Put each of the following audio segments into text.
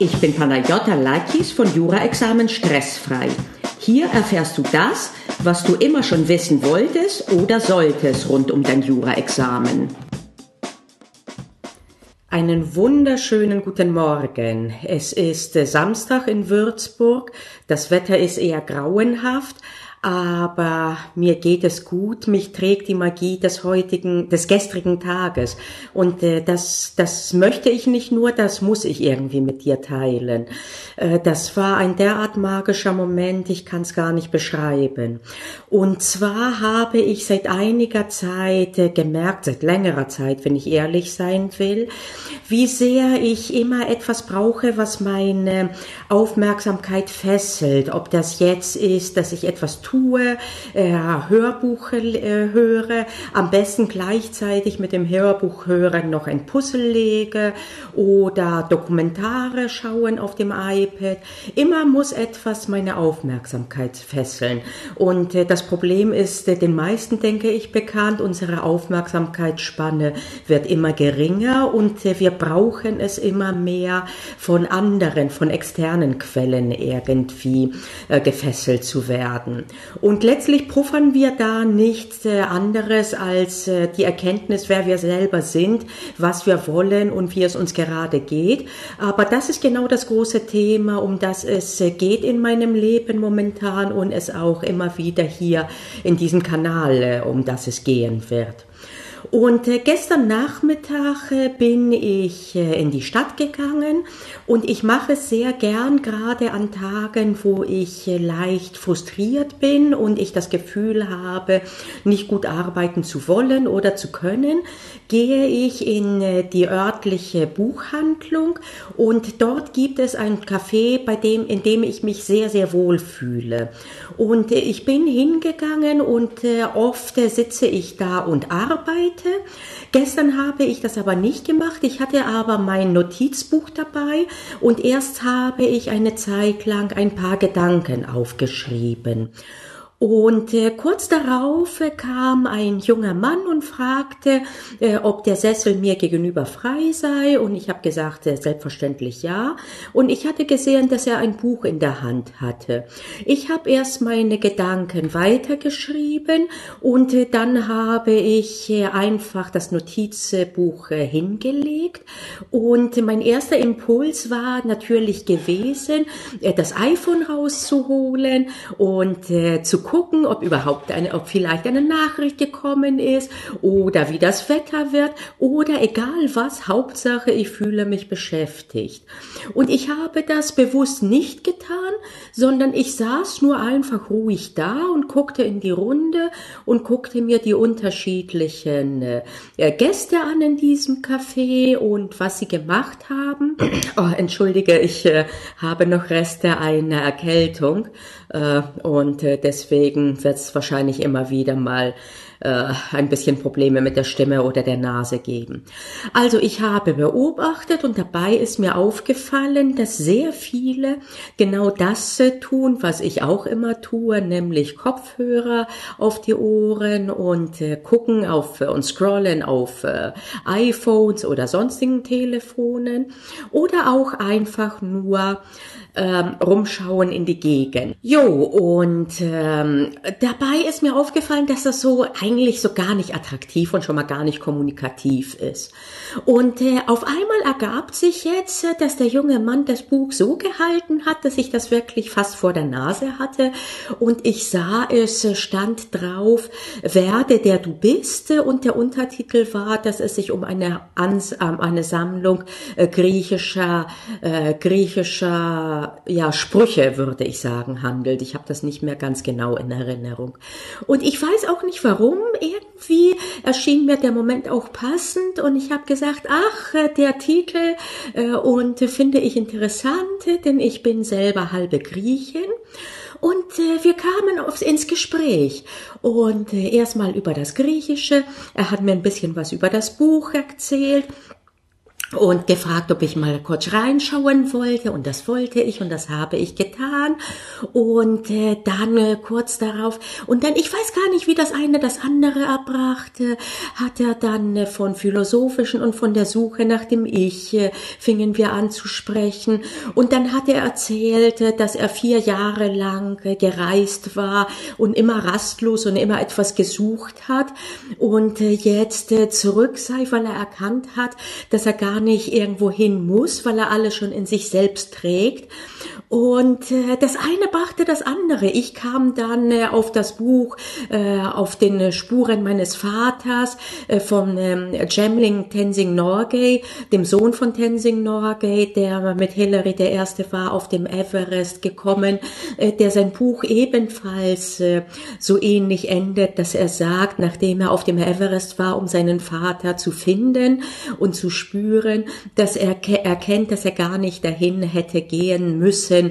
Ich bin Panayota Lakis von Jura-Examen Stressfrei. Hier erfährst du das, was du immer schon wissen wolltest oder solltest rund um dein Jura-Examen. Einen wunderschönen guten Morgen. Es ist Samstag in Würzburg. Das Wetter ist eher grauenhaft, aber mir geht es gut, mich trägt die Magie des heutigen, des gestrigen Tages. Und äh, das, das möchte ich nicht nur, das muss ich irgendwie mit dir teilen. Äh, das war ein derart magischer Moment, ich kann es gar nicht beschreiben. Und zwar habe ich seit einiger Zeit äh, gemerkt, seit längerer Zeit, wenn ich ehrlich sein will, wie sehr ich immer etwas brauche, was meine Aufmerksamkeit fesselt. Ob das jetzt ist, dass ich etwas tue, tue, äh, Hörbuch äh, höre, am besten gleichzeitig mit dem Hörbuch hören noch ein Puzzle lege oder Dokumentare schauen auf dem iPad. Immer muss etwas meine Aufmerksamkeit fesseln. Und äh, das Problem ist den meisten, denke ich, bekannt. Unsere Aufmerksamkeitsspanne wird immer geringer und wir brauchen es immer mehr von anderen, von externen Quellen irgendwie gefesselt zu werden. Und letztlich puffern wir da nichts äh, anderes als äh, die Erkenntnis, wer wir selber sind, was wir wollen und wie es uns gerade geht. Aber das ist genau das große Thema, um das es äh, geht in meinem Leben momentan und es auch immer wieder hier in diesem Kanal, um das es gehen wird. Und äh, gestern Nachmittag äh, bin ich äh, in die Stadt gegangen und ich mache es sehr gern, gerade an Tagen, wo ich äh, leicht frustriert bin und ich das Gefühl habe, nicht gut arbeiten zu wollen oder zu können, gehe ich in äh, die örtliche Buchhandlung und dort gibt es ein Café, bei dem, in dem ich mich sehr, sehr wohl fühle. Und äh, ich bin hingegangen und oft sitze ich da und arbeite. Gestern habe ich das aber nicht gemacht. Ich hatte aber mein Notizbuch dabei und erst habe ich eine Zeit lang ein paar Gedanken aufgeschrieben. Und äh, kurz darauf äh, kam ein junger Mann und fragte, äh, ob der Sessel mir gegenüber frei sei. Und ich habe gesagt, äh, selbstverständlich ja. Und ich hatte gesehen, dass er ein Buch in der Hand hatte. Ich habe erst meine Gedanken weitergeschrieben und äh, dann habe ich äh, einfach das Notizbuch hingelegt. Und mein erster Impuls war natürlich gewesen, das iPhone rauszuholen und zu gucken, ob überhaupt eine, ob vielleicht eine Nachricht gekommen ist oder wie das Wetter wird oder egal was, Hauptsache ich fühle mich beschäftigt. Und ich habe das bewusst nicht getan, sondern ich saß nur einfach ruhig da und guckte in die Runde und guckte mir die unterschiedlichen äh, Gäste an in diesem Café und was sie gemacht haben. Oh, entschuldige, ich äh, habe noch Reste einer Erkältung äh, und äh, deswegen wird es wahrscheinlich immer wieder mal äh, ein bisschen Probleme mit der Stimme oder der Nase geben. Also ich habe beobachtet und dabei ist mir aufgefallen, dass sehr viele genau das äh, tun, was ich auch immer tue, nämlich Kopfhörer auf die Ohren und äh, gucken auf äh, und scrollen auf äh, iPhones oder sonstigen Telefonen oder auch einfach nur ähm, rumschauen in die Gegend. Jo, und ähm, dabei ist mir aufgefallen, dass das so eigentlich so gar nicht attraktiv und schon mal gar nicht kommunikativ ist. Und äh, auf einmal ergab sich jetzt, äh, dass der junge Mann das Buch so gehalten hat, dass ich das wirklich fast vor der Nase hatte. Und ich sah, es stand drauf, werde der du bist. Und der Untertitel war, dass es sich um eine, Ans ähm, eine Sammlung äh, griechischer, äh, griechischer ja, Sprüche, würde ich sagen, handelt. Ich habe das nicht mehr ganz genau in Erinnerung. Und ich weiß auch nicht warum. Irgendwie erschien mir der Moment auch passend und ich habe gesagt, ach, der Titel äh, und finde ich interessant, denn ich bin selber halbe Griechin. Und äh, wir kamen aufs, ins Gespräch. Und äh, erstmal über das Griechische. Er hat mir ein bisschen was über das Buch erzählt. Und gefragt, ob ich mal kurz reinschauen wollte. Und das wollte ich und das habe ich getan. Und äh, dann äh, kurz darauf. Und dann ich weiß gar nicht, wie das eine das andere erbrachte, hat er dann äh, von philosophischen und von der Suche nach dem Ich äh, fingen wir an zu sprechen. Und dann hat er erzählt, äh, dass er vier Jahre lang äh, gereist war und immer rastlos und immer etwas gesucht hat. Und jetzt zurück sei, weil er erkannt hat, dass er gar nicht irgendwo hin muss, weil er alles schon in sich selbst trägt. Und äh, das eine brachte das andere. Ich kam dann äh, auf das Buch, äh, auf den äh, Spuren meines Vaters äh, von ähm, Jamling Tenzing Norgay, dem Sohn von Tenzing Norgay, der mit Hillary der Erste war, auf dem Everest gekommen, äh, der sein Buch ebenfalls äh, so ähnlich endet, dass er sagt, nachdem er auf dem Everest war, um seinen Vater zu finden und zu spüren, dass er erkennt, dass er gar nicht dahin hätte gehen müssen,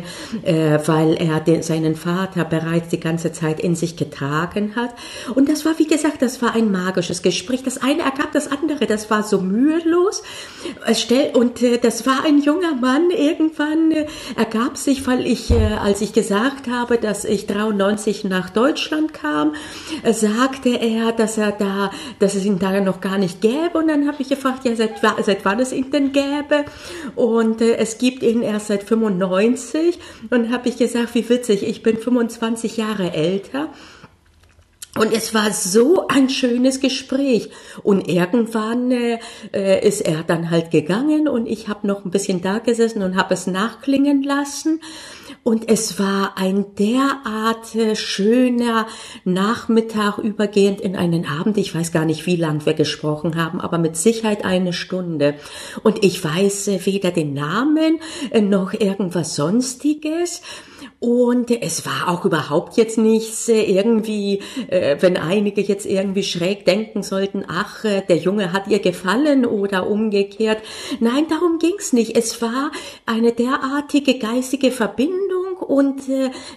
äh, weil er den, seinen Vater bereits die ganze Zeit in sich getragen hat. Und das war, wie gesagt, das war ein magisches Gespräch. Das eine ergab das andere. Das war so mühelos. Und äh, das war ein junger Mann. Irgendwann äh, ergab sich, weil ich, äh, als ich gesagt habe, dass ich 93 nach Deutschland kam, äh, sagte er, dass er da, dass es ihn da noch gar nicht gäbe. Und dann habe ich gefragt, ja, seit, seit wann es ihn denn gäbe? Und äh, es gibt ihn erst seit 95. Und habe ich gesagt, wie witzig, ich bin 25 Jahre älter. Und es war so ein schönes Gespräch. Und irgendwann äh, äh ist er dann halt gegangen und ich habe noch ein bisschen da gesessen und habe es nachklingen lassen. Und es war ein derart schöner Nachmittag übergehend in einen Abend. Ich weiß gar nicht, wie lang wir gesprochen haben, aber mit Sicherheit eine Stunde. Und ich weiß weder den Namen noch irgendwas Sonstiges. Und es war auch überhaupt jetzt nichts äh, irgendwie, äh, wenn einige jetzt irgendwie schräg denken sollten, ach, äh, der Junge hat ihr gefallen oder umgekehrt. Nein, darum ging's nicht. Es war eine derartige geistige Verbindung und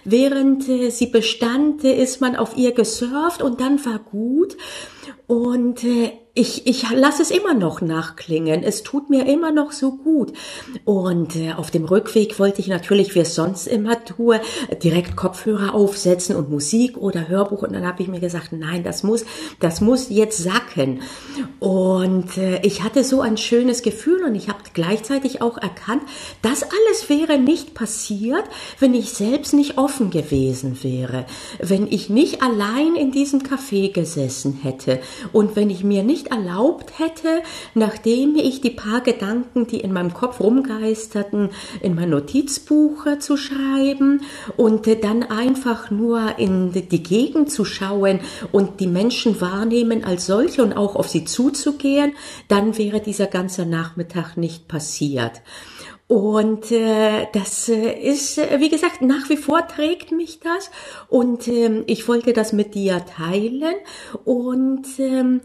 während sie bestand, ist man auf ihr gesurft und dann war gut. Und ich, ich lasse es immer noch nachklingen. Es tut mir immer noch so gut. Und äh, auf dem Rückweg wollte ich natürlich, wie es sonst immer tue, direkt Kopfhörer aufsetzen und Musik oder Hörbuch. Und dann habe ich mir gesagt, nein, das muss, das muss jetzt sacken. Und äh, ich hatte so ein schönes Gefühl und ich habe gleichzeitig auch erkannt, das alles wäre nicht passiert, wenn ich selbst nicht offen gewesen wäre, wenn ich nicht allein in diesem Café gesessen hätte und wenn ich mir nicht erlaubt hätte, nachdem ich die paar Gedanken, die in meinem Kopf rumgeisterten, in mein Notizbuch zu schreiben und dann einfach nur in die Gegend zu schauen und die Menschen wahrnehmen als solche und auch auf sie zuzugehen, dann wäre dieser ganze Nachmittag nicht passiert. Und äh, das äh, ist, äh, wie gesagt, nach wie vor trägt mich das. Und ähm, ich wollte das mit dir teilen. Und ähm,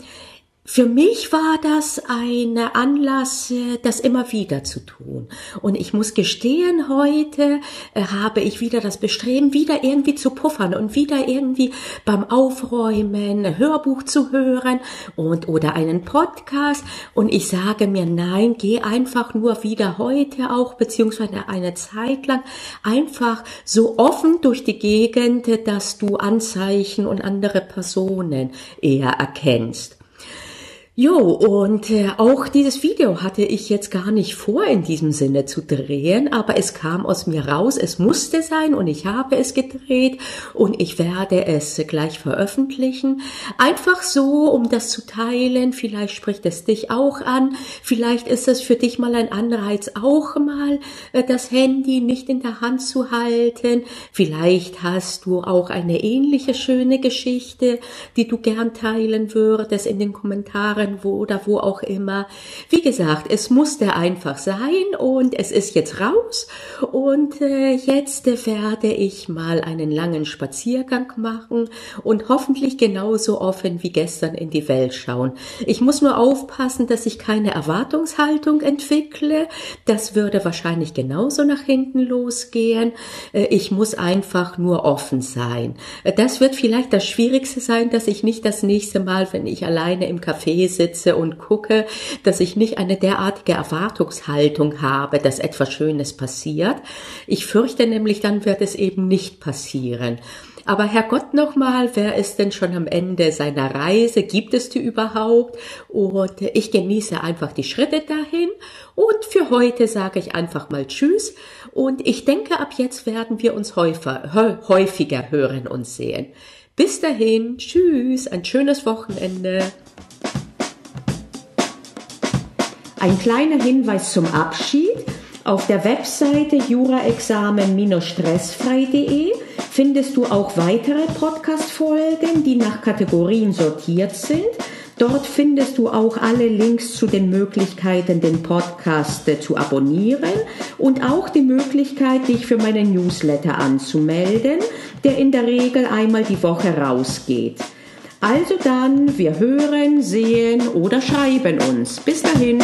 für mich war das ein Anlass, äh, das immer wieder zu tun. Und ich muss gestehen, heute äh, habe ich wieder das Bestreben, wieder irgendwie zu puffern und wieder irgendwie beim Aufräumen ein Hörbuch zu hören und oder einen Podcast. Und ich sage mir, nein, geh einfach nur wieder heute auch, beziehungsweise eine Zeit lang einfach so offen durch die Gegend, dass du Anzeichen und andere Personen eher erkennst. Jo, und äh, auch dieses Video hatte ich jetzt gar nicht vor, in diesem Sinne zu drehen, aber es kam aus mir raus, es musste sein und ich habe es gedreht und ich werde es gleich veröffentlichen. Einfach so, um das zu teilen, vielleicht spricht es dich auch an, vielleicht ist es für dich mal ein Anreiz, auch mal äh, das Handy nicht in der Hand zu halten, vielleicht hast du auch eine ähnliche schöne Geschichte, die du gern teilen würdest in den Kommentaren Jahren, wo oder wo auch immer. Wie gesagt, es musste einfach sein und es ist jetzt raus und äh, jetzt äh, werde ich mal einen langen Spaziergang machen und hoffentlich genauso offen wie gestern in die Welt schauen. Ich muss nur aufpassen, dass ich keine Erwartungshaltung entwickle. Das würde wahrscheinlich genauso nach hinten losgehen. Äh, ich muss einfach nur offen sein. Äh, das wird vielleicht das Schwierigste sein, dass ich nicht das nächste Mal, wenn ich alleine im Café sitze und gucke, dass ich nicht eine derartige Erwartungshaltung habe, dass etwas Schönes passiert. Ich fürchte nämlich, dann wird es eben nicht passieren. Aber Herrgott nochmal, wer ist denn schon am Ende seiner Reise? Gibt es die überhaupt? Und ich genieße einfach die Schritte dahin. Und für heute sage ich einfach mal Tschüss. Und ich denke, ab jetzt werden wir uns häufiger, hören und sehen. Bis dahin, Tschüss, ein schönes Wochenende. Ein kleiner Hinweis zum Abschied. Auf der Webseite juraexamen-stressfrei.de findest du auch weitere Podcast-Folgen, die nach Kategorien sortiert sind. Dort findest du auch alle Links zu den Möglichkeiten, den Podcast äh, zu abonnieren und auch die Möglichkeit, dich für meinen Newsletter anzumelden, der in der Regel einmal die Woche rausgeht. Also dann, wir hören, sehen oder schreiben uns. Bis dahin.